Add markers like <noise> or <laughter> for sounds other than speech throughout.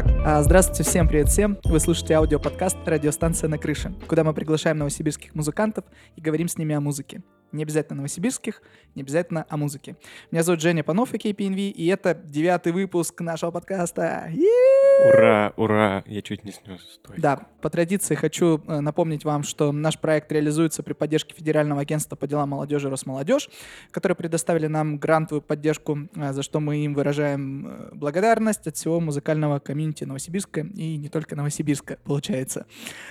Итак, а, здравствуйте всем, привет всем. Вы слушаете аудиоподкаст «Радиостанция на крыше», куда мы приглашаем новосибирских музыкантов и говорим с ними о музыке. Не обязательно новосибирских, не обязательно о музыке. Меня зовут Женя Панов, и KPNV, и это девятый выпуск нашего подкаста. Ура, ура, я чуть не снес. Стой. Да, по традиции хочу э, напомнить вам, что наш проект реализуется при поддержке Федерального агентства по делам молодежи Росмолодежь, которые предоставили нам грантовую поддержку, э, за что мы им выражаем э, благодарность от всего музыкального комьюнити Новосибирска и не только Новосибирска, получается.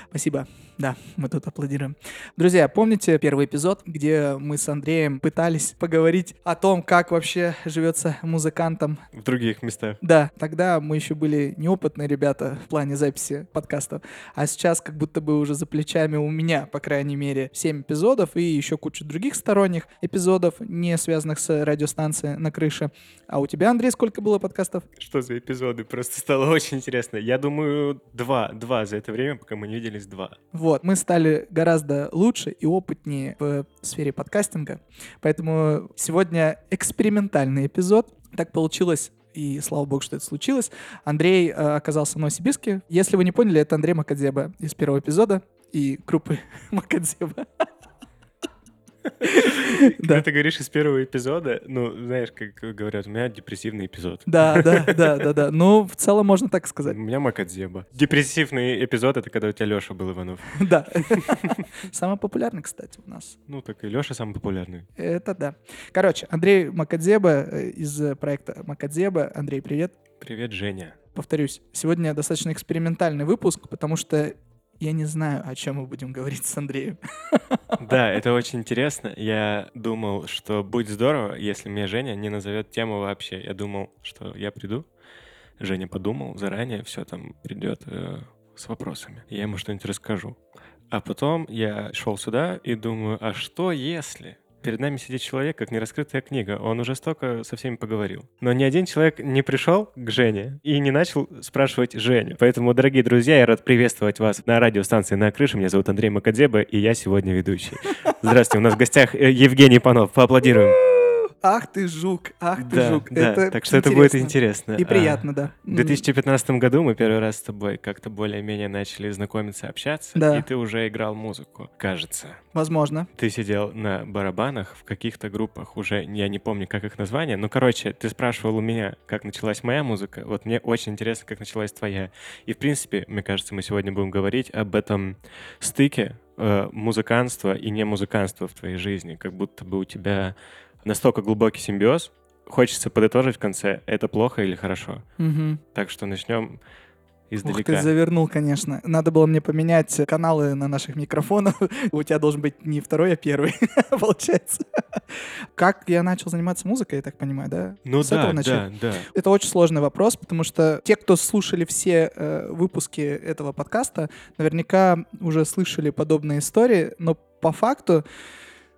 Спасибо. Да, мы тут аплодируем. Друзья, помните первый эпизод, где мы с Андреем пытались поговорить о том, как вообще живется музыкантам В других местах. да, тогда мы еще были неопытные ребята в плане записи подкастов, а сейчас как будто бы уже за плечами у меня, по крайней мере, 7 эпизодов и еще куча других сторонних эпизодов, не связанных с радиостанцией на крыше. А у тебя, Андрей, сколько было подкастов? Что за эпизоды? Просто стало <laughs> очень интересно. Я думаю, два. Два за это время, пока мы не виделись, два. Вот, мы стали гораздо лучше и опытнее в сфере подкастинга, поэтому сегодня экспериментальный эпизод. Так получилось, и слава богу, что это случилось. Андрей э, оказался в Новосибирске. Если вы не поняли, это Андрей Макадзеба из первого эпизода и группы <laughs> Макадзеба. Когда ты говоришь из первого эпизода, ну, знаешь, как говорят, у меня депрессивный эпизод. Да, да, да, да, да. Ну, в целом можно так У сказать. меня Макадзеба. Депрессивный эпизод — это когда у тебя Леша был Иванов. <laughs> Да. Самый популярный, кстати, у нас. Ну, так и Леша самый популярный. Это да. Короче, Андрей Макадзеба э, из проекта Макадзеба. Андрей, привет. Привет, Женя. повторюсь, сегодня достаточно экспериментальный выпуск, потому что я не знаю, о чем мы будем говорить с Андреем. <laughs> Да, это очень интересно. Я думал, что будет здорово, если мне Женя не назовет тему вообще. Я думал, что я приду. Женя подумал заранее, все там придет э, с вопросами. Я ему что-нибудь расскажу. А потом я шел сюда и думаю, а что если перед нами сидит человек, как нераскрытая книга, он уже столько со всеми поговорил. Но ни один человек не пришел к Жене и не начал спрашивать Женю. Поэтому, дорогие друзья, я рад приветствовать вас на радиостанции «На крыше». Меня зовут Андрей Макадзеба, и я сегодня ведущий. Здравствуйте, у нас в гостях э, Евгений Панов. Поаплодируем. Ах ты жук, ах ты Да, жук. да, так что это будет интересно. И А, приятно, да. В 2015 году мы первый раз с тобой как-то более-менее начали знакомиться, общаться, Да. и ты уже играл музыку, кажется. Возможно. Ты сидел на барабанах в каких-то группах, уже я не помню, как их название, но, короче, ты спрашивал у меня, как началась моя музыка, вот мне очень интересно, как началась твоя. И, в принципе, мне кажется, мы сегодня будем говорить об этом стыке э, музыканства и не музыканства в твоей жизни, как будто бы у тебя настолько глубокий симбиоз, хочется подытожить в конце, это плохо или хорошо. Мгм. Так что начнем Ух издалека. ты, завернул, конечно. Надо было мне поменять каналы на наших микрофонах. <laughs> У тебя должен быть не второй, а первый, <laughs> получается. Как я начал заниматься музыкой, я так понимаю, да? Ну С этого да, начать? да, да. Это очень сложный вопрос, потому что те, кто слушали все э, выпуски этого подкаста, наверняка уже слышали подобные истории, но по факту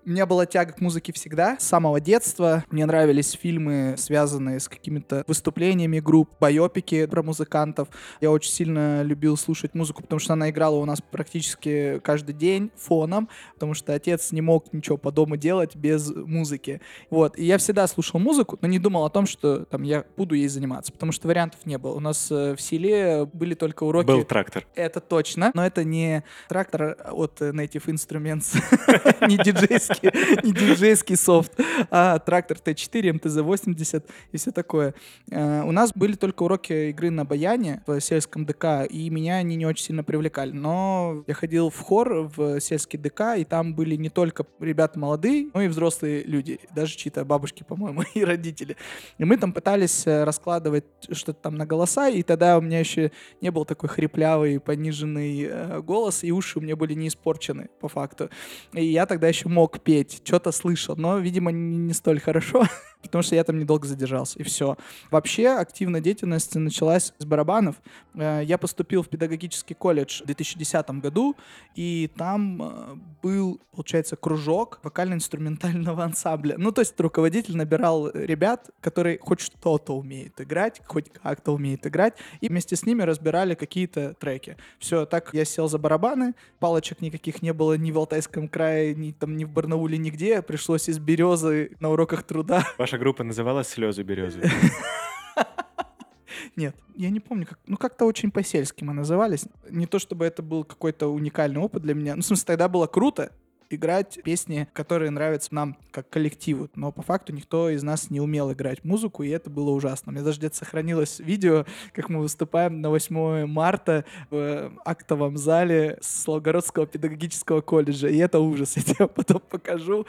у меня была тяга к музыке всегда, с самого детства. Мне нравились фильмы, связанные с какими-то выступлениями групп, байопики про музыкантов. Я очень сильно любил слушать музыку, потому что она играла у нас практически каждый день фоном, потому что отец не мог ничего по дому делать без музыки. Вот, и я всегда слушал музыку, но не думал о том, что там я буду ей заниматься, потому что вариантов не было. У нас э, в селе были только уроки. Был трактор. Это точно, но это не трактор от Native Instruments, <laughs> не диджейский, <laughs> не диджейский софт, а трактор Т4, МТЗ-80 и все такое. Э, У нас были только уроки игры на баяне в сельском ДК, и меня они не очень сильно привлекали. Но я ходил в хор в сельский ДК, и там были не только ребята молодые, но и взрослые люди, даже чьи-то бабушки, по-моему, <laughs> и родители. И мы там пытались э, раскладывать что-то там на голоса, и тогда у меня еще не был такой хриплявый, пониженный э, голос, и уши у меня были не испорчены, по факту. И я тогда еще мог петь, что-то слышал, но, видимо, не, не столь хорошо, <laughs> потому что я там недолго задержался, и все. Вообще, активная деятельность началась с барабанов. Э, Я поступил в педагогический колледж в 2010 году, и там э, был, получается, кружок вокально-инструментального <laughs> ансамбля. Ну, то есть руководитель набирал ребят, которые хоть что-то умеют играть, хоть как-то умеют играть, и вместе с ними разбирали какие-то треки. Все, так я сел за барабаны, палочек никаких не было ни в Алтайском крае, ни там, ни в Барнауле, нигде. Пришлось из березы на уроках труда <laughs> Ваша группа называлась «Слезы березы». <laughs> Нет, я не помню, как, ну как-то очень по-сельски мы назывались. Не то чтобы это был какой-то уникальный опыт для меня. Ну, в смысле, тогда было круто, играть песни, которые нравятся нам как коллективу. Но по факту никто из нас не умел играть музыку, и это было ужасно. У меня даже где-то сохранилось видео, как мы выступаем на 8 марта в актовом зале Славгородского педагогического колледжа. И это ужас. <laughs> Я тебе потом покажу.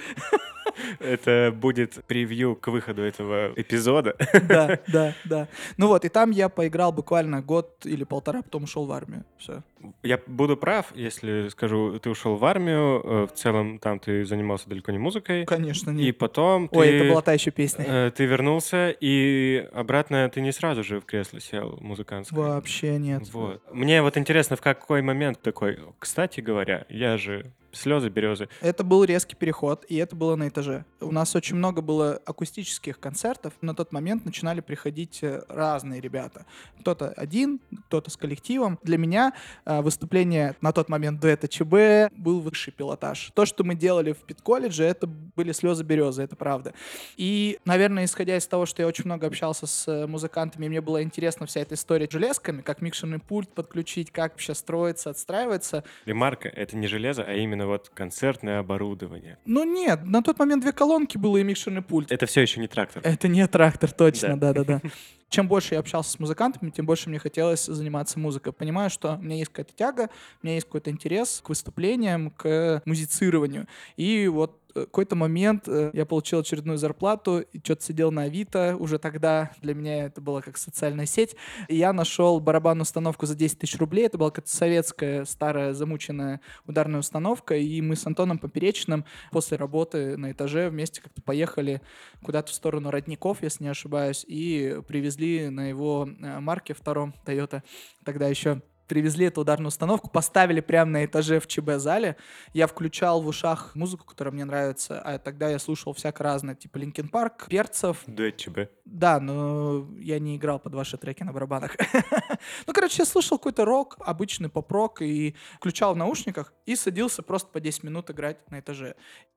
Это будет превью к выходу этого эпизода. Да, <laughs> да, да. Ну вот, и там я поиграл буквально год или полтора, потом ушел в армию. Все. Я буду прав, если скажу, ты ушел в армию, э, в целом там ты занимался далеко не музыкой. Конечно, нет. И потом Ой, ты, это была та еще песня. э, ты вернулся, и обратно ты не сразу же в кресло сел музыкантское. Вообще нет. Вот. Мне вот интересно, в какой момент такой, кстати говоря, я же слезы, березы. Это был резкий переход, и это было на этаже. У нас очень много было акустических концертов. На тот момент начинали приходить э, разные ребята. Кто-то один, кто-то с коллективом. Для меня э, выступление на тот момент дуэта ЧБ был высший пилотаж. То, что мы делали в пит-колледже, это были слезы березы, это правда. И, наверное, исходя из того, что я очень много общался с э, музыкантами, мне было интересно вся эта история с железками, как микшерный пульт подключить, как вообще строится, отстраивается. Ремарка — это не железо, а именно вот концертное оборудование. Ну нет, на тот момент две колонки было и микшерный пульт. Это все еще не трактор. Это не трактор, точно, Да. да-да-да. <laughs> Чем больше я общался с музыкантами, тем больше мне хотелось заниматься музыкой. Понимаю, что у меня есть какая-то тяга, у меня есть какой-то интерес к выступлениям, к музицированию. И вот какой-то момент э, я получил очередную зарплату и что-то сидел на Авито. Уже тогда для меня это была как социальная сеть. И я нашел барабанную установку за 10 тысяч рублей. Это была какая-то советская, старая, замученная ударная установка. И мы с Антоном Поперечным после работы на этаже вместе как-то поехали куда-то в сторону Родников, если не ошибаюсь, и привезли на его э, марке втором Toyota тогда еще привезли эту ударную установку, поставили прямо на этаже в ЧБ-зале. Я включал в ушах музыку, которая мне нравится, а тогда я слушал всяко разное, типа Линкен Парк, Перцев. Дуэт ЧБ. Да, но я не играл под ваши треки на барабанах. <laughs> Ну, короче, я слушал какой-то рок, обычный поп-рок, и включал в наушниках и садился просто по 10 минут играть на этаже.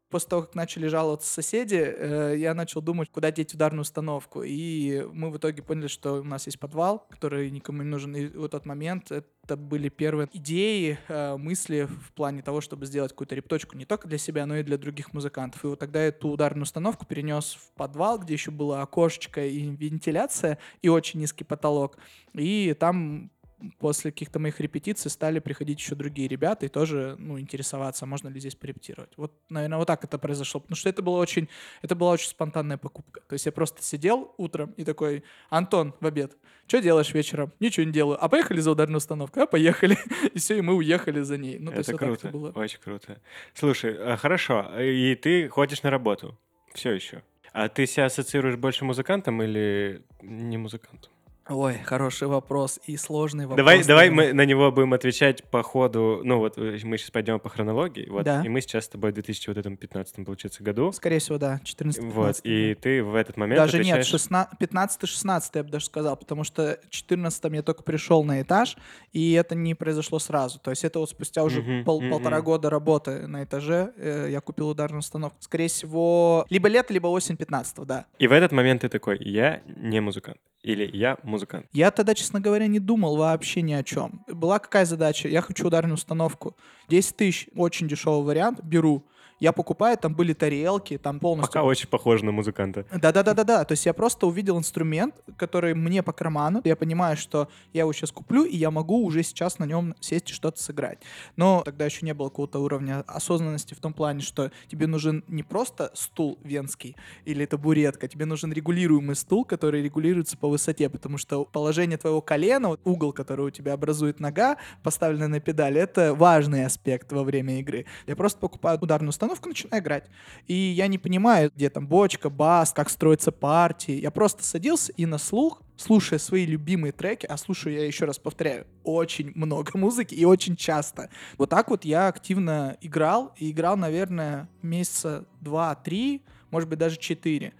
После того, как начали жаловаться соседи, э, я начал думать, куда деть ударную установку. И мы в итоге поняли, что у нас есть подвал, который никому не нужен. И в тот момент это были первые идеи, э, мысли в плане того, чтобы сделать какую-то репточку не только для себя, но и для других музыкантов. И вот тогда я эту ударную установку перенес в подвал, где еще было окошечко и вентиляция, и очень низкий потолок. И там после каких-то моих репетиций стали приходить еще другие ребята и тоже, ну, интересоваться, можно ли здесь порепетировать. Вот, наверное, вот так это произошло, потому что это было очень, это была очень спонтанная покупка. То есть я просто сидел утром и такой, Антон, в обед, что делаешь вечером? Ничего не делаю. А поехали за ударную установку? А поехали. <laughs> И все, и мы уехали за ней. Ну, то есть это вот так круто, это было. очень круто. Слушай, а, хорошо, и ты ходишь на работу все еще. А ты себя ассоциируешь больше музыкантом или не музыкантом? Ой, хороший вопрос и сложный вопрос. Давай, давай мы на него будем отвечать по ходу. Ну вот э, мы сейчас пойдем по хронологии, вот, Да. и мы сейчас с тобой в 2015 получается году. Скорее всего, да, 14 Вот, и ты в этот момент Даже нет, отвечаешь- 15-16 я бы даже сказал, потому что в 14 я только пришел на этаж, и это не произошло сразу. То есть это вот спустя уже Мгм, пол- мгм. полтора года работы на этаже э, я купил ударную установку. Скорее всего, либо лето, либо осень 15 да. И в этот момент ты такой, я не музыкант. Или я музыкант. Я тогда, честно говоря, не думал вообще ни о чем. Была какая задача? Я хочу ударную установку. 10 тысяч, очень дешевый вариант, беру. Я покупаю, там были тарелки, там полностью Пока очень похож на музыканта. Да-да-да-да-да. То есть я просто увидел инструмент, который мне по карману. Я понимаю, что я его сейчас куплю, и я могу уже сейчас на нем сесть и что-то сыграть. Но тогда еще не было какого-то уровня осознанности в том плане, что тебе нужен не просто стул венский или табуретка, тебе нужен регулируемый стул, который регулируется по высоте, потому что положение твоего колена, угол, который у тебя образует нога, поставленная на педаль, это важный аспект во время игры. Я просто покупаю ударную установку, начинаю играть. И я не понимаю, где там бочка, бас, как строятся партии. Я просто садился и на слух, слушая свои любимые треки, а слушаю я еще раз повторяю, очень много <laughs> музыки и очень часто. Вот так вот я активно играл, и играл, наверное, месяца два-три, может быть, даже четыре.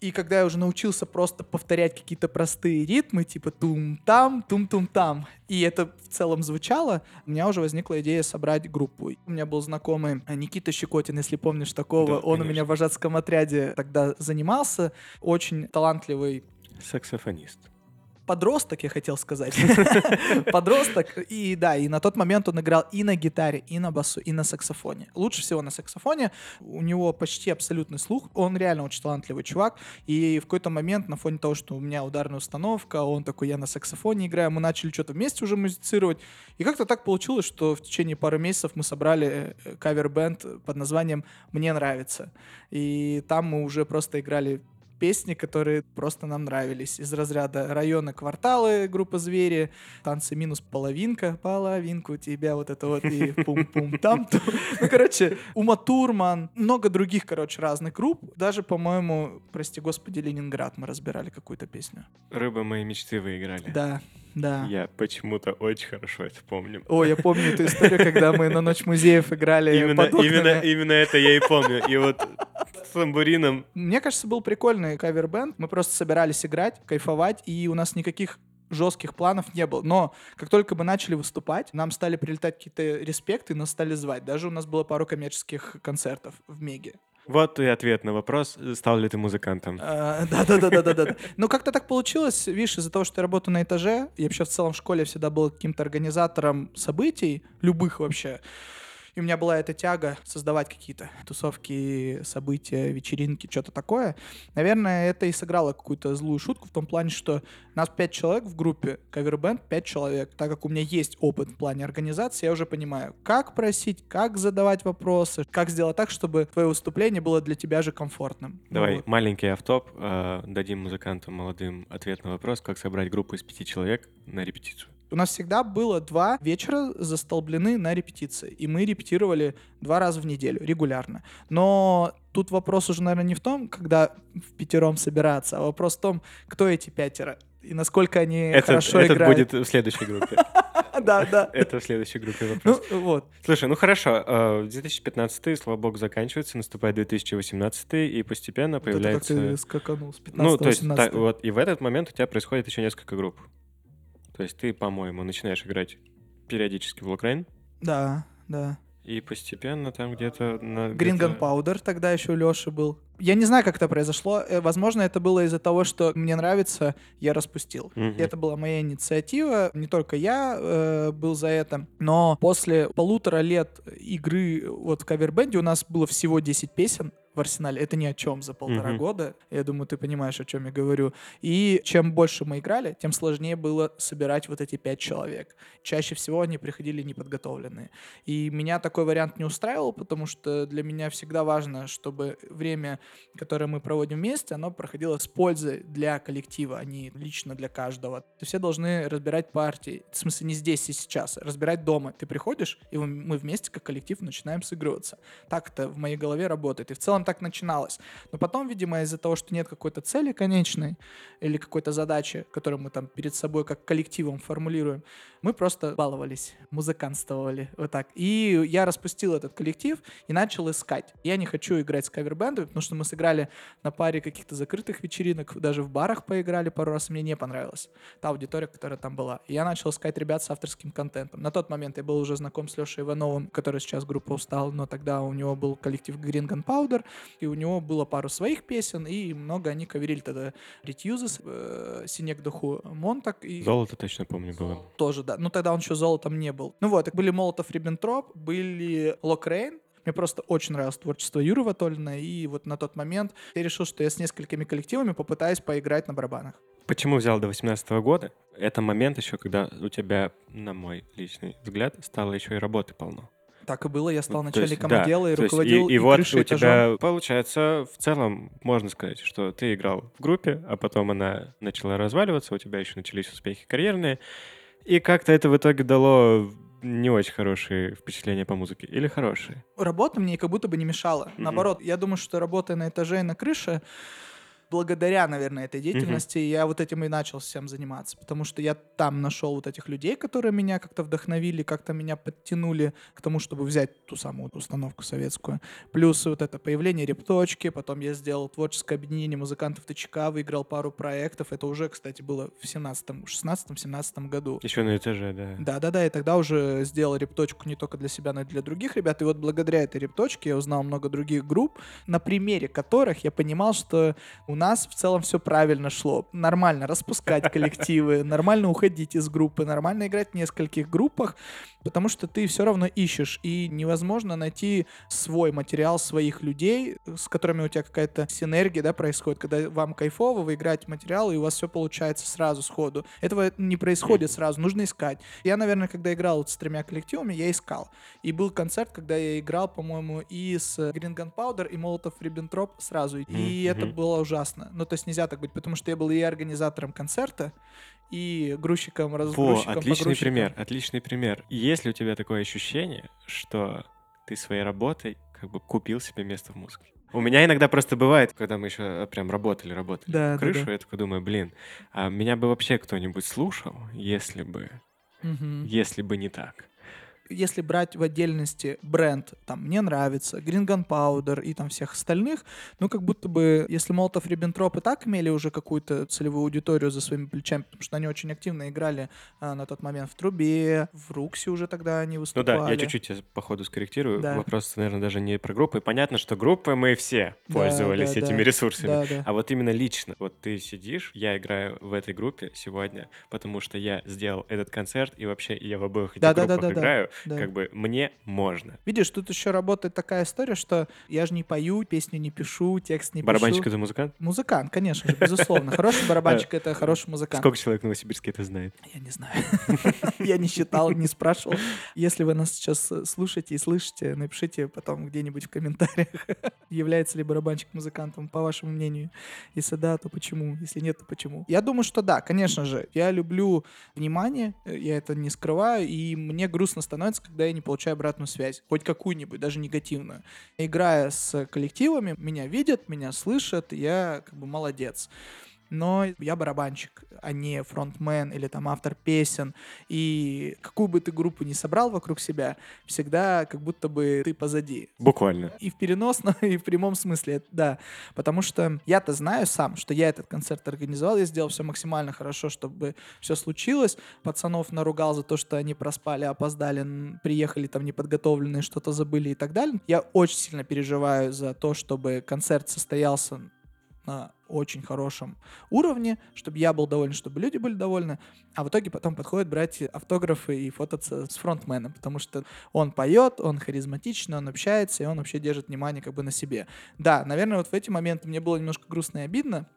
И когда я уже научился просто повторять какие-то простые ритмы, типа тум-там, тум-тум-там, и это в целом звучало, у меня уже возникла идея собрать группу. У меня был знакомый Никита Щекотин, если помнишь такого. Да, Он у конечно. меня в вожатском отряде тогда занимался. Очень талантливый Саксофонист. Подросток, я хотел сказать. <laughs> Подросток. И да, и на тот момент он играл и на гитаре, и на басу, и на саксофоне. Лучше всего на саксофоне. У него почти абсолютный слух. Он реально очень талантливый чувак. И в какой-то момент на фоне того, что у меня ударная установка, он такой, я на саксофоне играю, мы начали что-то вместе уже музицировать. И как-то так получилось, что в течение пары месяцев мы собрали э, кавер-бенд под названием «Мне нравится». И там мы уже просто играли песни, которые просто нам нравились. Из разряда районы, кварталы, группа «Звери», танцы минус половинка, половинку тебя, вот это вот и пум-пум там <laughs> Ну, короче, Ума Турман, много других, короче, разных групп. Даже, по-моему, прости господи, Ленинград мы разбирали какую-то песню. «Рыба моей мечты» вы играли. Да, да. Я почему-то очень хорошо это помню. О, я помню эту историю, когда мы на Ночь музеев играли именно. Именно, именно это я и помню. И вот с тамбурином. Мне кажется, был прикольный кавер-бенд. Мы просто собирались играть, кайфовать, и у нас никаких жестких планов не было. Но как только мы начали выступать, нам стали прилетать какие-то респекты, нас стали звать. Даже у нас было пару коммерческих концертов в Меге. Вот и ответ на вопрос, стал ли ты музыкантом. А, да-да-да-да-да. Ну, как-то так получилось, видишь, из-за того, что я работаю на этаже, я вообще в целом в школе всегда был каким-то организатором событий, любых вообще. И у меня была эта тяга создавать какие-то тусовки, события, вечеринки, что-то такое. Наверное, это и сыграло какую-то злую шутку в том плане, что нас пять человек в группе, кавербенд пять человек. Так как у меня есть опыт в плане организации, я уже понимаю, как просить, как задавать вопросы, как сделать так, чтобы твое выступление было для тебя же комфортным. Давай, ну, вот. маленький автоп, э, дадим музыкантам молодым ответ на вопрос, как собрать группу из пяти человек на репетицию. У нас всегда было два вечера застолблены на репетиции, и мы репетировали два раза в неделю регулярно. Но тут вопрос уже, наверное, не в том, когда в пятером собираться, а вопрос в том, кто эти пятеро и насколько они этот, хорошо этот играют. будет в следующей группе. <laughs> Да, да. Это в следующей группе вопрос. Ну, вот. Слушай, ну хорошо, 2015, э, слава богу, заканчивается, наступает 2018, и постепенно появляется... Это как ты скаканул с 15 Ну, то есть, вот, и в этот момент у тебя происходит еще несколько групп. То есть ты, по-моему, начинаешь играть периодически в Локрейн. Да, да. И постепенно там где-то... На, Гринган где Паудер тогда еще у Леши был. Я не знаю, как это произошло. Э, возможно, это было из-за того, что мне нравится, я распустил. Угу. Это была моя инициатива. Не только я э, был за это. Но после полутора лет игры вот в кавербенде у нас было всего 10 песен в арсенале. Это ни о чем за полтора mm-hmm. года. Я думаю, ты понимаешь, о чем я говорю. И чем больше мы играли, тем сложнее было собирать вот эти пять человек. Чаще всего они приходили неподготовленные. И меня такой вариант не устраивал, потому что для меня всегда важно, чтобы время, которое мы проводим вместе, оно проходило с пользой для коллектива, а не лично для каждого. Все должны разбирать партии. В смысле, не здесь и сейчас, а разбирать дома. Ты приходишь, и мы вместе, как коллектив, начинаем сыгрываться. Так это в моей голове работает. И в целом так начиналось. Но потом, видимо, из-за того, что нет какой-то цели конечной или какой-то задачи, которую мы там перед собой как коллективом формулируем, мы просто баловались, музыкантствовали, вот так. И я распустил этот коллектив и начал искать. Я не хочу играть с кавербендами, потому что мы сыграли на паре каких-то закрытых вечеринок, даже в барах поиграли пару раз, мне не понравилось. Та аудитория, которая там была. И я начал искать ребят с авторским контентом. На тот момент я был уже знаком с Лешей Ивановым, который сейчас группа устал, но тогда у него был коллектив Green Gunpowder, и у него было пару своих песен, и много они каверили тогда Ретьюзес, э, Синек Духу Монтак. И... Золото точно помню было. Тоже, да. Ну, тогда он еще золотом не был. Ну вот, были Молотов Риббентроп, были Локрейн, мне просто очень нравилось творчество Юры Ватолина, и вот на тот момент я решил, что я с несколькими коллективами попытаюсь поиграть на барабанах. Почему взял до 18 года? Это момент еще, когда у тебя, на мой личный взгляд, стало еще и работы полно. Так и было, я стал начальником есть, отдела да, и руководил и, и, и вот у тебя получается в целом можно сказать, что ты играл в группе, а потом она начала разваливаться, у тебя еще начались успехи карьерные, и как-то это в итоге дало не очень хорошие впечатления по музыке или хорошие? Работа мне как будто бы не мешала. Mm-hmm. Наоборот, я думаю, что работая на этаже и на крыше, благодаря, наверное, этой деятельности mm-hmm. я вот этим и начал всем заниматься, потому что я там нашел вот этих людей, которые меня как-то вдохновили, как-то меня подтянули к тому, чтобы взять ту самую установку советскую. Плюс вот это появление репточки, потом я сделал творческое объединение музыкантов ТЧК, выиграл пару проектов, это уже, кстати, было в 17-м, 16-17 году. Еще на этаже, да. Да-да-да, и тогда уже сделал репточку не только для себя, но и для других ребят, и вот благодаря этой репточке я узнал много других групп, на примере которых я понимал, что у нас в целом все правильно шло. Нормально распускать коллективы, нормально уходить из группы, нормально играть в нескольких группах, потому что ты все равно ищешь, и невозможно найти свой материал своих людей, с которыми у тебя какая-то синергия, да, происходит, когда вам кайфово, вы играете материал, и у вас все получается сразу, сходу. Этого не происходит сразу, нужно искать. Я, наверное, когда играл вот с тремя коллективами, я искал. И был концерт, когда я играл, по-моему, и с Green Gunpowder, и Molotov Ribbentrop сразу. И Мгм, это было ужасно. Ну, то есть нельзя так быть, потому что я был и организатором концерта, и грузчиком, Во, разгрузчиком, отличный погрузчиком. пример, отличный пример. Есть ли у тебя такое ощущение, что ты своей работой как бы купил себе место в музыке? У меня иногда просто бывает, когда мы еще прям работали, работали Да, да, крышу, да. я такой думаю, блин, а меня бы вообще кто-нибудь слушал, если бы, Мгм. если бы не так. Если брать в отдельности бренд, там, мне нравится, Green Gunpowder и там всех остальных, ну, как будто бы, если Молотов Риббентроп и так имели уже какую-то целевую аудиторию за своими плечами, потому что они очень активно играли а, на тот момент в Трубе, в Руксе уже тогда они Ну выступали. да, я чуть-чуть по ходу скорректирую. Да. Вопрос, наверное, даже не про группы. Понятно, что группы мы все Да, пользовались да, этими да. ресурсами. Да, да. А вот именно лично, вот ты сидишь, я играю в этой группе сегодня, потому что я сделал этот концерт, и вообще я в обоих этих Да, да, группах да, да, да. играю, Да. как бы мне можно. Видишь, тут еще работает такая история, что я же не пою, песню не пишу, текст не Барабанщик пишу. это музыкант? Музыкант, конечно же, безусловно. Хороший <laughs> барабанщик — это хороший музыкант. Сколько человек в Новосибирске это знает? Я не знаю. <laughs> Я не считал, не спрашивал. Если вы нас сейчас э, слушаете и слышите, напишите потом где-нибудь в комментариях, <laughs> является ли барабанщик музыкантом, по вашему мнению. Если да, то почему? Если нет, то почему? Я думаю, что да, конечно же. Я люблю внимание, э, я это не скрываю, и мне грустно становится, когда я не получаю обратную связь. Хоть какую-нибудь, даже негативную. Играя с коллективами, меня видят, меня слышат, я как бы молодец но я барабанщик, а не фронтмен или там автор песен. И какую бы ты группу ни собрал вокруг себя, всегда как будто бы ты позади. Буквально. И в переносном, <laughs> и в прямом смысле, да. Потому что я-то знаю сам, что я этот концерт организовал, я сделал все максимально хорошо, чтобы все случилось. Пацанов наругал за то, что они проспали, опоздали, приехали там неподготовленные, что-то забыли и так далее. Я очень сильно переживаю за то, чтобы концерт состоялся на очень хорошем уровне, чтобы я был доволен, чтобы люди были довольны, а в итоге потом подходят брать автографы и фототься с фронтменом, потому что он поет, он харизматичный, он общается, и он вообще держит внимание как бы на себе. Да, наверное, вот в эти моменты мне было немножко грустно и обидно,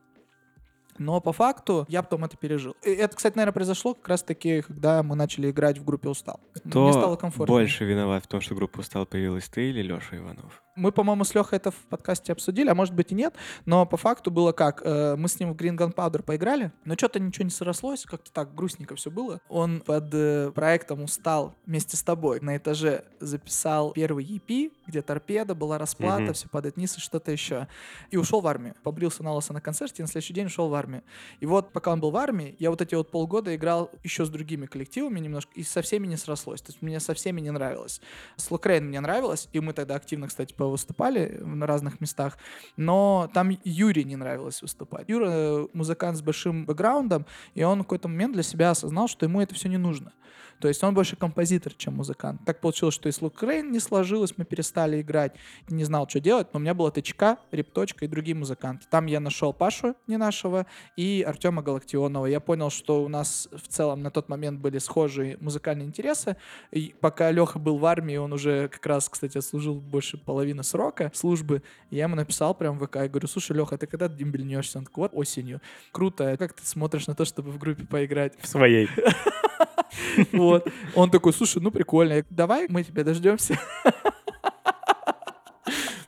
но по факту я потом это пережил. И это, кстати, наверное, произошло как раз-таки, когда мы начали играть в группе «Устал». Мне стало Кто комфортно. больше виноват в том, что группа «Устал» появилась, ты или Леша Иванов? Мы, по-моему, с Лехой это в подкасте обсудили, а может быть и нет, но по факту было как, э, мы с ним в Green Gunpowder поиграли, но что-то ничего не срослось, как-то так грустненько все было. Он под э, проектом «Устал» вместе с тобой на этаже записал первый EP, где торпеда, была расплата, Мгм. все падает вниз и что-то еще. И ушел в армию. Побрился на лысо на концерте, и на следующий день ушел в армию. И вот, пока он был в армии, я вот эти вот полгода играл еще с другими коллективами немножко, и со всеми не срослось. То есть мне со всеми не нравилось. С Лукрейн мне нравилось, и мы тогда активно, кстати, повыступали на разных местах, но там Юре не нравилось выступать. Юра э, музыкант с большим бэкграундом, и он в какой-то момент для себя осознал, что ему это все не нужно. То есть он больше композитор, чем музыкант. Так получилось, что и с Лукрейн не сложилось, мы перестали играть. Не знал, что делать, но у меня была ТЧК, Репточка и другие музыканты. Там я нашел Пашу не нашего и Артема Галактионова. Я понял, что у нас в целом на тот момент были схожие музыкальные интересы. И пока Леха был в армии, он уже как раз, кстати, отслужил больше половины срока службы. Я ему написал прям в ВК, я говорю, слушай, Леха, ты когда дембельнешься? Он такой, вот осенью. Круто, а как ты смотришь на то, чтобы в группе поиграть? В своей. <laughs> <laughs> Вот. Он такой, слушай, ну прикольно. Давай, мы тебя дождемся.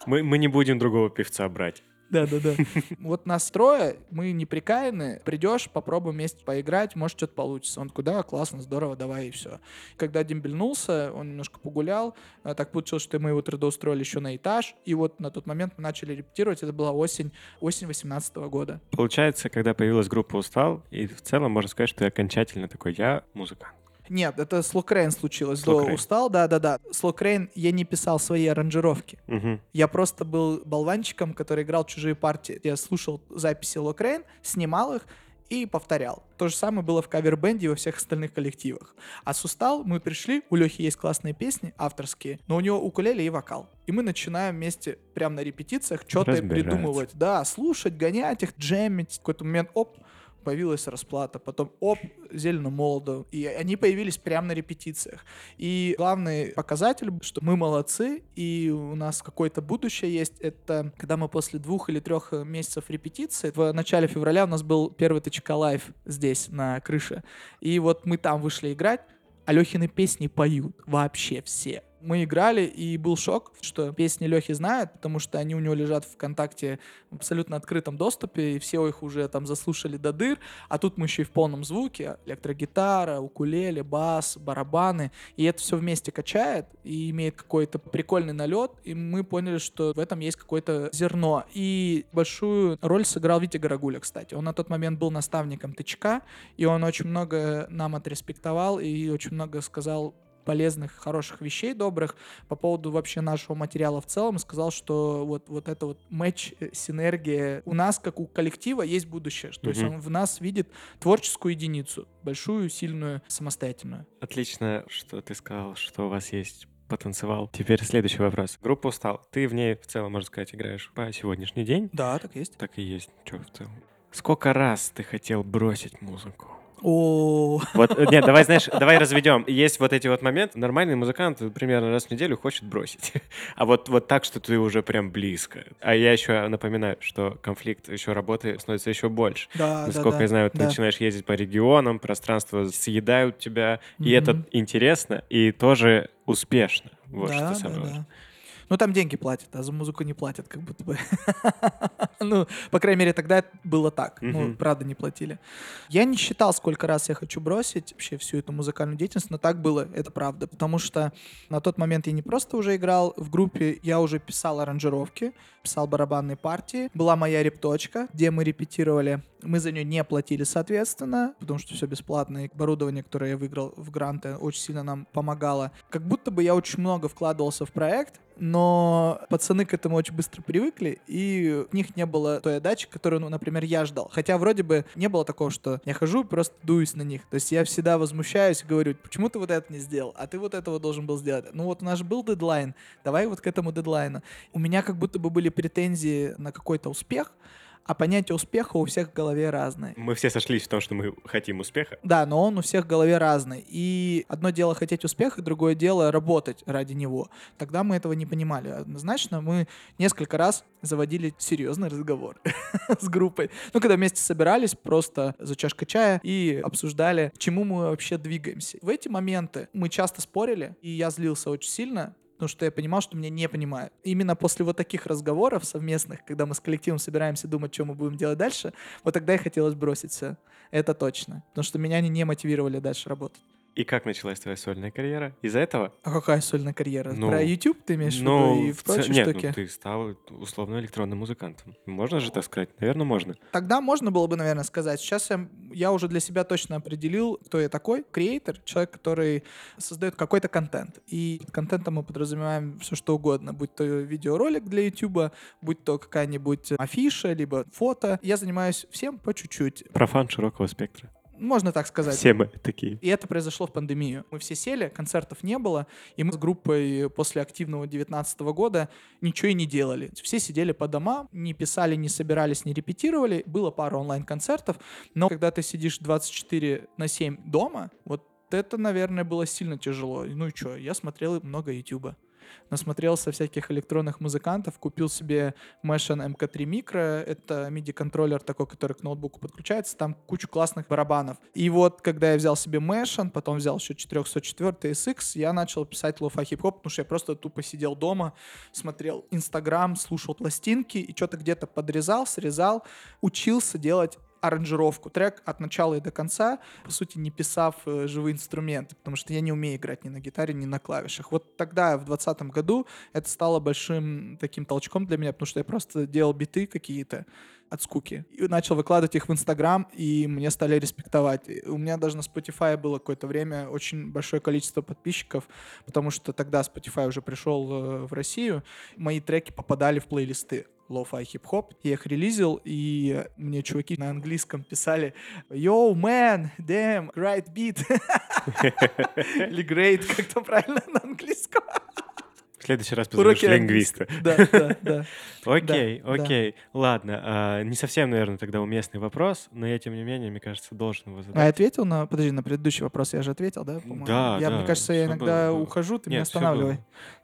Мы, мы не будем другого певца брать. Да, да, да. Вот нас трое, мы неприкаянны. Придешь, попробуем вместе поиграть, может, что-то получится. Он такой, да, классно, здорово, давай, и все. Когда дембельнулся, он немножко погулял. А Так получилось, что мы его трудоустроили еще на этаж. И вот на тот момент мы начали репетировать. Это была осень, осень 18 года. Получается, когда появилась группа «Устал», и в целом можно сказать, что ты окончательно такой, я музыкант. Нет, это с Локрейн случилось. До устал, да-да-да. С Локрейн я не писал свои аранжировки. Мгм. Я просто был болванчиком, который играл чужие партии. Я слушал записи Локрейн, снимал их и повторял. То же самое было в кавер-бенде и во всех остальных коллективах. А с Устал мы пришли, у Лехи есть классные песни, авторские, но у него укулеле и вокал. И мы начинаем вместе прямо на репетициях что-то придумывать. Да, слушать, гонять их, джемить. В какой-то момент, оп, появилась расплата, потом оп, зелено молодо. И они появились прямо на репетициях. И главный показатель, что мы молодцы, и у нас какое-то будущее есть, это когда мы после двух или трех месяцев репетиции, в начале февраля у нас был первый ТЧК live здесь, на крыше. И вот мы там вышли играть, а Лехины песни поют вообще все. Мы играли, и был шок, что песни Лехи знают, потому что они у него лежат в ВКонтакте в абсолютно открытом доступе, и все их уже там заслушали до дыр, а тут мы еще и в полном звуке, электрогитара, укулеле, бас, барабаны, и это все вместе качает и имеет какой-то прикольный налет, и мы поняли, что в этом есть какое-то зерно. И большую роль сыграл Витя Горогуля, кстати. Он на тот момент был наставником ТЧК, и он очень много нам отреспектовал и очень много сказал полезных, хороших вещей добрых по поводу вообще нашего материала в целом. Сказал, что вот, вот это вот матч, э, синергия. У нас, как у коллектива, есть будущее. То есть он в нас видит творческую единицу, большую, сильную, самостоятельную. Отлично, что ты сказал, что у вас есть потанцевал. Теперь следующий вопрос. Группа устал. Ты в ней в целом, можно сказать, играешь по сегодняшний день. Да, так есть. Так и есть. Че в целом? Сколько раз ты хотел бросить музыку? О, Вот, э, нет, давай, знаешь, <laughs> давай разведем. Есть вот эти вот моменты. Нормальный музыкант примерно раз в неделю хочет бросить. <laughs> А вот, вот так, что ты уже прям близко. А я еще напоминаю, что конфликт еще работы становится еще больше. да, да, Насколько да, я знаю, ты да. начинаешь ездить по регионам, пространство съедают тебя, и Мгм. это интересно и тоже успешно. Вот да, что да, самое да. важное. Ну, там деньги платят, а за музыку не платят, как будто бы. <laughs> Ну, по крайней мере, тогда было так. Ну, правда, не платили. Я не считал, сколько раз я хочу бросить вообще всю эту музыкальную деятельность, но так было, это правда. Потому что на тот момент я не просто уже играл в группе, я уже писал аранжировки, писал барабанные партии. Была моя репточка, где мы репетировали. Мы за нее не платили, соответственно, потому что все бесплатно. И оборудование, которое я выиграл в гранты, очень сильно нам помогало. Как будто бы я очень много вкладывался в проект, но пацаны к этому очень быстро привыкли, и у них не было той отдачи, которую, ну, например, я ждал. Хотя вроде бы не было такого, что я хожу и просто дуюсь на них. То есть я всегда возмущаюсь и говорю, почему ты вот это не сделал, а ты вот этого должен был сделать. Ну вот у нас же был дедлайн, давай вот к этому дедлайну. У меня как будто бы были претензии на какой-то успех, а понятие успеха у всех в голове разное. Мы все сошлись в том, что мы хотим успеха. Да, но он у всех в голове разный. И одно дело хотеть успеха, другое дело работать ради него. Тогда мы этого не понимали. Однозначно мы несколько раз заводили серьезный разговор <laughs> с группой. Ну, когда вместе собирались просто за чашкой чая и обсуждали, к чему мы вообще двигаемся. В эти моменты мы часто спорили, и я злился очень сильно, потому что я понимал, что меня не понимают. Именно после вот таких разговоров совместных, когда мы с коллективом собираемся думать, что мы будем делать дальше, вот тогда и хотелось бросить все. Это точно. Потому что меня они не мотивировали дальше работать. И как началась твоя сольная карьера? Из-за этого? А какая сольная карьера? Ну, Про YouTube ты имеешь в Ну, виду и в прочие нет, штуки? ну, ты стал условно электронным музыкантом. Можно же так сказать? Наверное, можно. Тогда можно было бы, наверное, сказать. Сейчас я, я уже для себя точно определил, кто я такой. Креатор, человек, который создает какой-то контент. И контентом мы подразумеваем все, что угодно. Будь то видеоролик для YouTube, будь то какая-нибудь афиша, либо фото. Я занимаюсь всем по чуть-чуть. Профан широкого спектра. Можно так сказать. Все мы такие. И это произошло в пандемию. Мы все сели, концертов не было, и мы с группой после активного 19 года ничего и не делали. Все сидели по домам, не писали, не собирались, не репетировали. Было пара онлайн-концертов, но когда ты сидишь 24 на 7 дома, вот это, наверное, было сильно тяжело. Ну и что, я смотрел много Ютуба. Насмотрелся всяких электронных музыкантов, купил себе Meshan MK3 Micro, это MIDI-контроллер такой, который к ноутбуку подключается, там кучу классных барабанов. И вот, когда я взял себе Meshan, потом взял еще 404 SX, я начал писать лофа хип-хоп, потому что я просто тупо сидел дома, смотрел Инстаграм, слушал пластинки и что-то где-то подрезал, срезал, учился делать аранжировку, трек от начала и до конца, по сути, не писав э, живые инструменты, потому что я не умею играть ни на гитаре, ни на клавишах. Вот тогда, в 2020 году, это стало большим таким толчком для меня, потому что я просто делал биты какие-то от скуки. И начал выкладывать их в Инстаграм, и мне стали респектовать. У меня даже на Spotify было какое-то время очень большое количество подписчиков, потому что тогда Spotify уже пришел э, в Россию, мои треки попадали в плейлисты lo-fi хип-хоп. Я их релизил, и мне чуваки на английском писали «Yo, man, damn, great beat». Или «great», как-то правильно на английском. В следующий раз позовешь лингвиста. Да, да, да. <laughs> Окей, окей. Ладно, а, не совсем, наверное, тогда уместный вопрос, но я, тем не менее, мне кажется, должен его А я задать. ответил на... Подожди, на предыдущий вопрос я же ответил, да? Да, Я, мне кажется, я иногда ухожу, ты меня останавливай.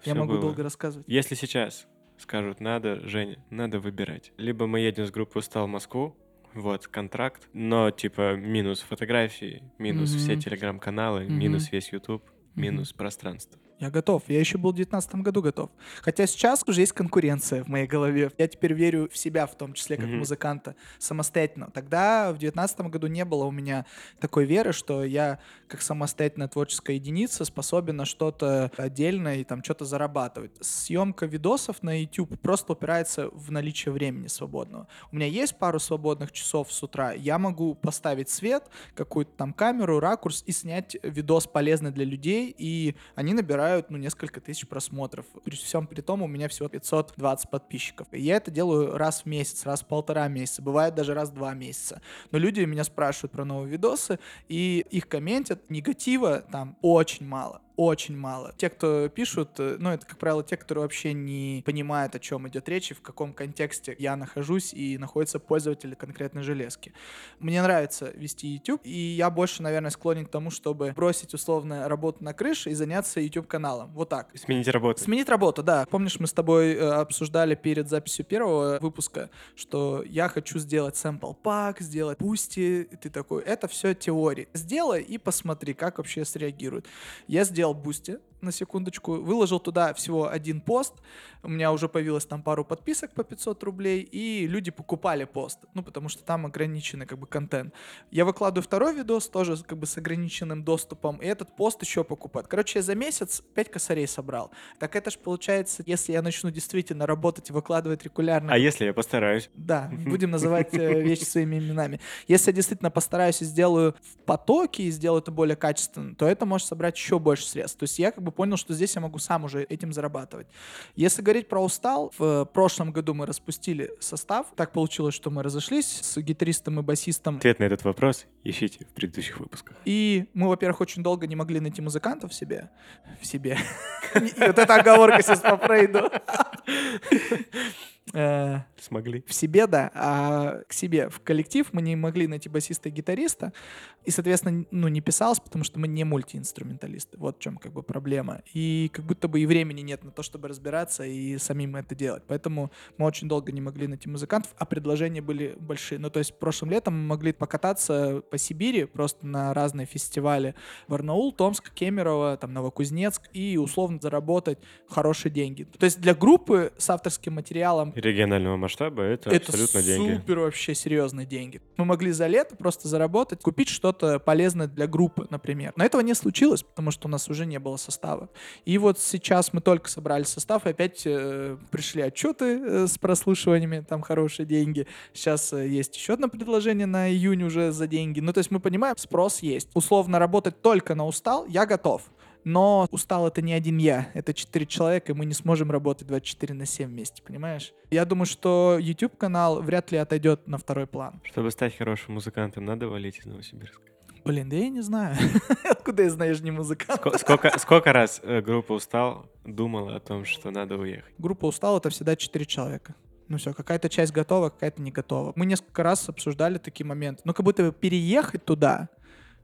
Я могу долго рассказывать. Если сейчас скажут «надо», Женя, надо выбирать. Либо мы едем с группой «Устал» в Москву, вот, контракт, но, типа, минус фотографии, минус все Мгм. телеграм-каналы, Мгм. минус весь YouTube, минус пространство. Я готов. Я еще был в 2019 году готов. Хотя сейчас уже есть конкуренция в моей голове. Я теперь верю в себя, в том числе как Мгм. музыканта, самостоятельно. Тогда в 2019 году не было у меня такой веры, что я как самостоятельная творческая единица способен на что-то отдельное и там что-то зарабатывать. Съемка видосов на YouTube просто упирается в наличие времени свободного. У меня есть пару свободных часов с утра. Я могу поставить свет, какую-то там камеру, ракурс и снять видос полезный для людей, и они набирают, ну, несколько тысяч просмотров. При всем при том у меня всего 520 подписчиков. И я это делаю раз в месяц, раз в полтора месяца, бывает даже раз в два месяца. Но люди меня спрашивают про новые видосы, и их комментят, негатива там очень мало. Очень мало. Те, кто пишут, э, ну, это, как правило, те, которые вообще не понимают, о чем идет речь и в каком контексте я нахожусь и находятся пользователи конкретной железки. Мне нравится вести YouTube, и я больше, наверное, склонен к тому, чтобы бросить условно работу на крыше и заняться YouTube-каналом. Вот так. Сменить работу. Сменить работу, да. Помнишь, мы с тобой э, обсуждали перед записью первого выпуска, что я хочу сделать sample pack, сделать Boosty, ты такой, это все теории. Сделай и посмотри, как вообще среагируют. Я сделал Boosty, на секундочку, выложил туда всего один пост, у меня уже появилось там пару подписок по 500 рублей, и люди покупали пост, ну, потому что там ограниченный как бы контент. Я выкладываю второй видос, тоже как бы с ограниченным доступом, и этот пост еще покупают. Короче, я за месяц 5 косарей собрал. Так это ж получается, если я начну действительно работать и выкладывать регулярно. А если я постараюсь? Да, <laughs> будем называть э, вещи своими именами. Если я действительно постараюсь и сделаю в потоке и сделаю это более качественно, то это может собрать еще больше средств. То есть я как бы понял, что здесь я могу сам уже этим зарабатывать. Если говорить про устал, в прошлом году мы распустили состав. Так получилось, что мы разошлись с гитаристом и басистом. Ответ на этот вопрос ищите в предыдущих выпусках. И мы, во-первых, очень долго не могли найти музыкантов себе. В себе. <laughs> Вот эта оговорка сейчас по Фрейду. Э, Смогли. в себе, да, а к себе в коллектив мы не могли найти басиста и гитариста, и, соответственно, ну, не писалось, потому что мы не мультиинструменталисты. Вот в чем как бы проблема. И как будто бы и времени нет на то, чтобы разбираться и самим это делать. Поэтому мы очень долго не могли найти музыкантов, а предложения были большие. Ну, то есть прошлым летом мы могли покататься по Сибири просто на разные фестивали. Барнаул, Томск, Кемерово, там, Новокузнецк и условно заработать хорошие деньги. То есть для группы с авторским материалом Регионального масштаба это, это абсолютно деньги. супер вообще серьезные деньги. Мы могли за лето просто заработать, купить что-то полезное для группы, например. Но этого не случилось, потому что у нас уже не было состава. И вот сейчас мы только собрали состав, и опять э, пришли отчеты э, с прослушиваниями, там хорошие деньги. Сейчас э, есть еще одно предложение на июнь уже за деньги. Ну, то есть мы понимаем, спрос есть. Условно работать только на устал, я готов. Но устал это не один я, это четыре человека, и мы не сможем работать 24 на 7 вместе, понимаешь? Я думаю, что YouTube-канал вряд ли отойдет на второй план. Чтобы стать хорошим музыкантом, надо валить из Новосибирска. Блин, да я не знаю. <laughs> Откуда я знаю, я же не музыкант. Ско- Сколько, сколько раз э, группа «Устал» думала о том, что надо уехать? Группа устал это всегда четыре человека. Ну все, какая-то часть готова, какая-то не готова. Мы несколько раз обсуждали такие моменты. Но как будто бы переехать туда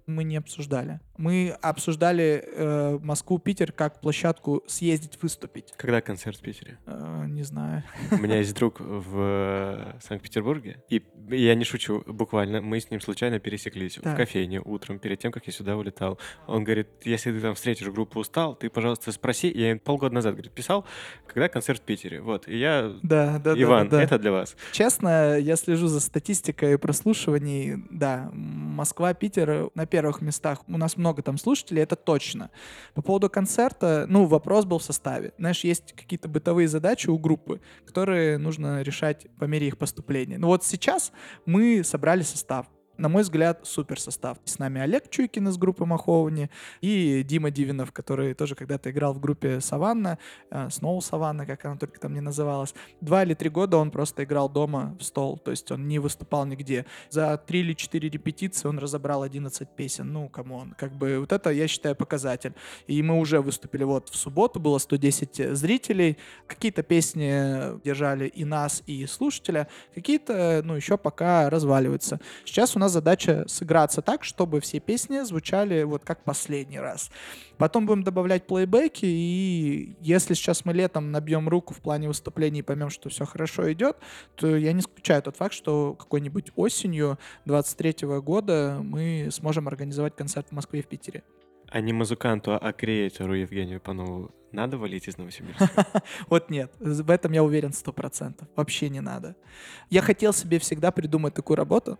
мы не обсуждали. Мы обсуждали э, Москву, Питер как площадку съездить, выступить. Когда концерт в Питере? Э, не знаю. У меня есть друг в э, Санкт-Петербурге, и я не шучу, буквально, мы с ним случайно пересеклись в Так. кофейне утром, перед тем, как я сюда улетал. Он говорит, если ты там встретишь группу «Устал», ты, пожалуйста, спроси. Я им полгода назад, говорит, писал, когда концерт в Питере. Вот, и я... Да, да, да, Иван, да, да. это для вас. Честно, я слежу за статистикой прослушиваний. Да, Москва, Питер на первых местах. У нас много там слушателей, это точно. По поводу концерта, ну, вопрос был в составе. Знаешь, есть какие-то бытовые задачи у группы, которые нужно решать по мере их поступления. Ну вот сейчас мы собрали состав. На мой взгляд, супер состав. С нами Олег Чуйкин из группы Маховни и Дима Дивинов, который тоже когда-то играл в группе Саванна, э, Сноу Саванна, как она только там не называлась. Два или три года он просто играл дома в стол, то есть он не выступал нигде. За три или четыре репетиции он разобрал 11 песен. Ну, come on, как бы вот это, я считаю, показатель. И мы уже выступили вот в субботу, было 110 зрителей. Какие-то песни держали и нас, и слушателя, какие-то, ну, еще пока разваливаются. Сейчас у нас задача сыграться так, чтобы все песни звучали вот как последний раз. Потом будем добавлять плейбеки, и если сейчас мы летом набьем руку в плане выступлений и поймем, что все хорошо идет, то я не исключаю тот факт, что какой-нибудь осенью 23 года мы сможем организовать концерт в Москве и в Питере. А не музыканту, а креатору Евгению Панову надо валить из Новосибирска? <laughs> Вот нет, в этом я уверен сто процентов. Вообще не надо. Я хотел себе всегда придумать такую работу,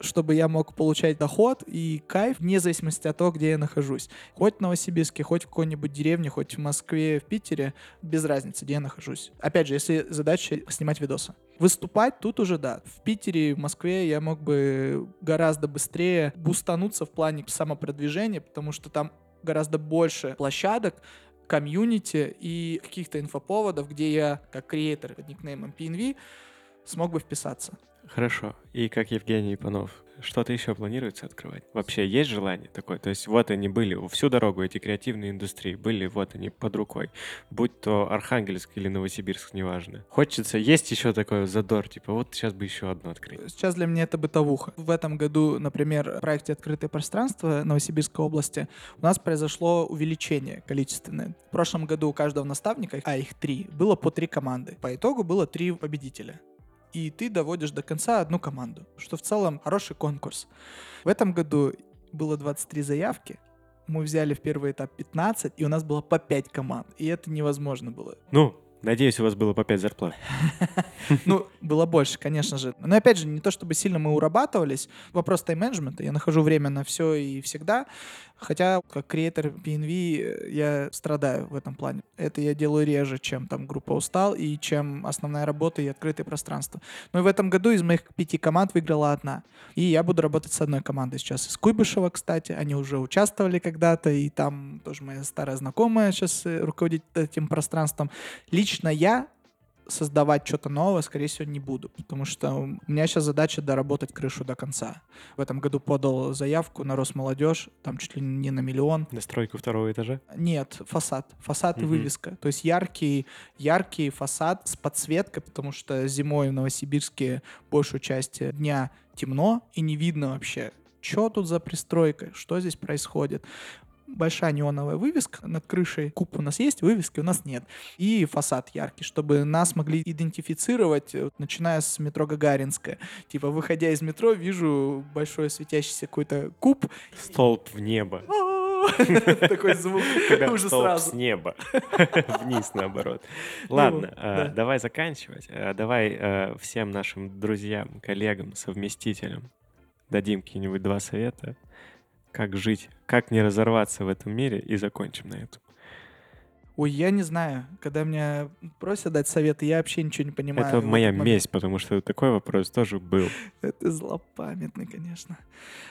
чтобы я мог получать доход и кайф вне зависимости от того, где я нахожусь. Хоть в Новосибирске, хоть в какой-нибудь деревне, хоть в Москве, в Питере, без разницы, где я нахожусь. Опять же, если задача снимать видосы. Выступать тут уже да. В Питере, в Москве я мог бы гораздо быстрее бустануться в плане самопродвижения, потому что там гораздо больше площадок, комьюнити и каких-то инфоповодов, где я, как креатор под никнеймом PNV, смог бы вписаться. Хорошо. И как Евгений Ипанов, что-то еще планируется открывать? Вообще есть желание такое? То есть вот они были всю дорогу, эти креативные индустрии, были вот они под рукой. Будь то Архангельск или Новосибирск, неважно. Хочется, есть еще такой задор, типа вот сейчас бы еще одно открыть. Сейчас для меня это бытовуха. В этом году, например, в проекте «Открытое пространство» Новосибирской области у нас произошло увеличение количественное. В прошлом году у каждого наставника, а их три, было по три команды. По итогу было три победителя и ты доводишь до конца одну команду, что в целом хороший конкурс. В этом году было 23 заявки, мы взяли в первый этап 15, и у нас было по 5 команд, и это невозможно было. Ну, Надеюсь, у вас было по 5 зарплат. <laughs> Ну, было больше, конечно же. Но опять же, не то чтобы сильно мы урабатывались. Вопрос тайм-менеджмента. Я нахожу время на все и всегда. Хотя, как креатор PNV, я страдаю в этом плане. Это я делаю реже, чем там группа устал и чем основная работа и открытое пространство. Но и в этом году из моих пяти команд выиграла одна. И я буду работать с одной командой сейчас. Из Куйбышева, кстати. Они уже участвовали когда-то, и там тоже моя старая знакомая сейчас э, руководит этим пространством. Лично я создавать что-то новое, скорее всего, не буду, потому что у меня сейчас задача доработать крышу до конца. В этом году подал заявку на Росмолодежь, там чуть ли не на миллион. На стройку второго этажа? Нет, фасад. Фасад mm-hmm. и вывеска. То есть яркий, яркий фасад с подсветкой, потому что зимой в Новосибирске большую часть дня темно и не видно вообще, что тут за пристройка, что здесь происходит большая неоновая вывеска над крышей. Куб у нас есть, вывески у нас нет. И фасад яркий, чтобы нас могли идентифицировать, э, начиная с метро Гагаринская. Типа, выходя из метро, вижу большой светящийся какой-то куб. Столб в небо. <laughs> <laughs> Такой звук Когда уже сразу. с неба. <laughs> Вниз, наоборот. Ну, Ладно, э, давай заканчивать. Э, давай всем нашим друзьям, коллегам, совместителям дадим какие-нибудь два совета как жить, как не разорваться в этом мире и закончим на этом. Ой, я не знаю. Когда меня просят дать советы, я вообще ничего не понимаю. Это моя месть, потому что такой вопрос тоже был. <laughs> Это злопамятный, конечно.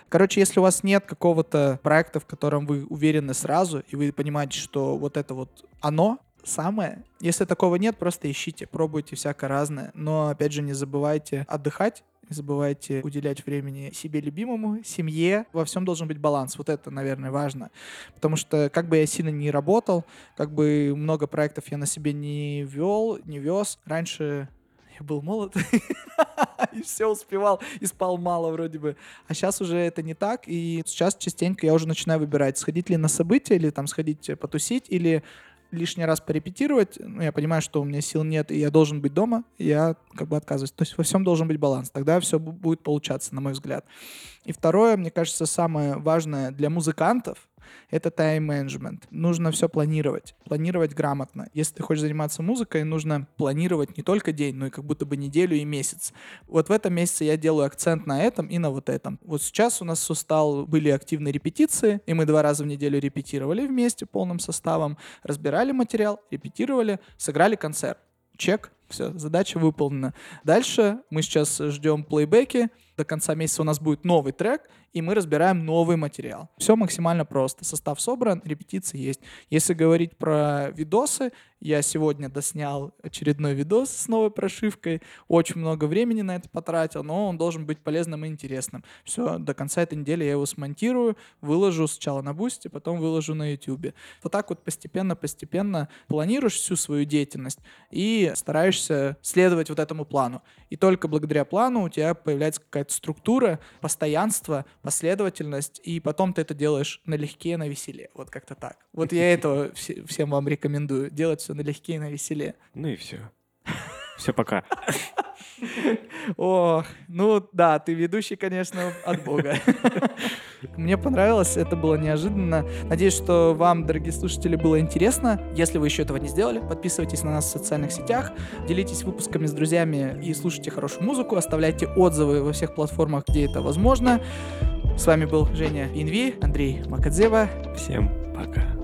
Короче, если у вас нет какого-то проекта, в котором вы уверены сразу, и вы понимаете, что вот это вот оно, самое. Если такого нет, просто ищите, пробуйте всякое разное. Но, опять же, не забывайте отдыхать, не забывайте уделять времени себе любимому, семье. Во всем должен быть баланс. Вот это, наверное, важно. Потому что как бы я сильно не работал, как бы много проектов я на себе не вел, не вез. Раньше я был молод <laughs> и все успевал, и спал мало вроде бы. А сейчас уже это не так, и сейчас частенько я уже начинаю выбирать, сходить ли на события, или там сходить потусить, или лишний раз порепетировать, ну, я понимаю, что у меня сил нет, и я должен быть дома, я как бы отказываюсь. То есть во всем должен быть баланс. Тогда все будет получаться, на мой взгляд. И второе, мне кажется, самое важное для музыкантов, это тайм-менеджмент. Нужно все планировать. Планировать грамотно. Если ты хочешь заниматься музыкой, нужно планировать не только день, но и как будто бы неделю и месяц. Вот в этом месяце я делаю акцент на этом и на вот этом. Вот сейчас у нас с Устал были активные репетиции, и мы два раза в неделю репетировали вместе полным составом, разбирали материал, репетировали, сыграли концерт. Чек, все, задача выполнена. Дальше мы сейчас ждем плейбеки, до конца месяца у нас будет новый трек, и мы разбираем новый материал. Все максимально просто. Состав собран, репетиции есть. Если говорить про видосы, я сегодня доснял очередной видос с новой прошивкой. Очень много времени на это потратил, но он должен быть полезным и интересным. Все, до конца этой недели я его смонтирую, выложу сначала на Boosty, потом выложу на YouTube. Вот так вот постепенно-постепенно планируешь всю свою деятельность и стараешься следовать вот этому плану. И только благодаря плану у тебя появляется какая-то структура, постоянство, последовательность, и потом ты это делаешь налегке, на веселе. Вот как-то так. Вот я <laughs> этого всем вам рекомендую. Делать все налегке и на веселе. Ну и все. Все, пока. Ох, ну да, ты ведущий, конечно, от бога. Мне понравилось, это было неожиданно. Надеюсь, что вам, дорогие слушатели, было интересно. Если вы еще этого не сделали, подписывайтесь на нас в социальных сетях, делитесь выпусками с друзьями и слушайте хорошую музыку, оставляйте отзывы во всех платформах, где это возможно. С вами был Женя Инви, Андрей Макадзева. Всем пока.